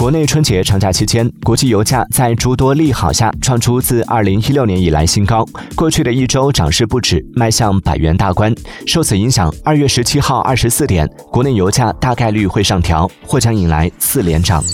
国内春节长假期间国际油价在诸多利好下创出自二零一六年以来新高。过去的一周涨势不止迈向百元大关。受此影响二月十七号二十四点国内油价大概率会上调或将迎来四连涨。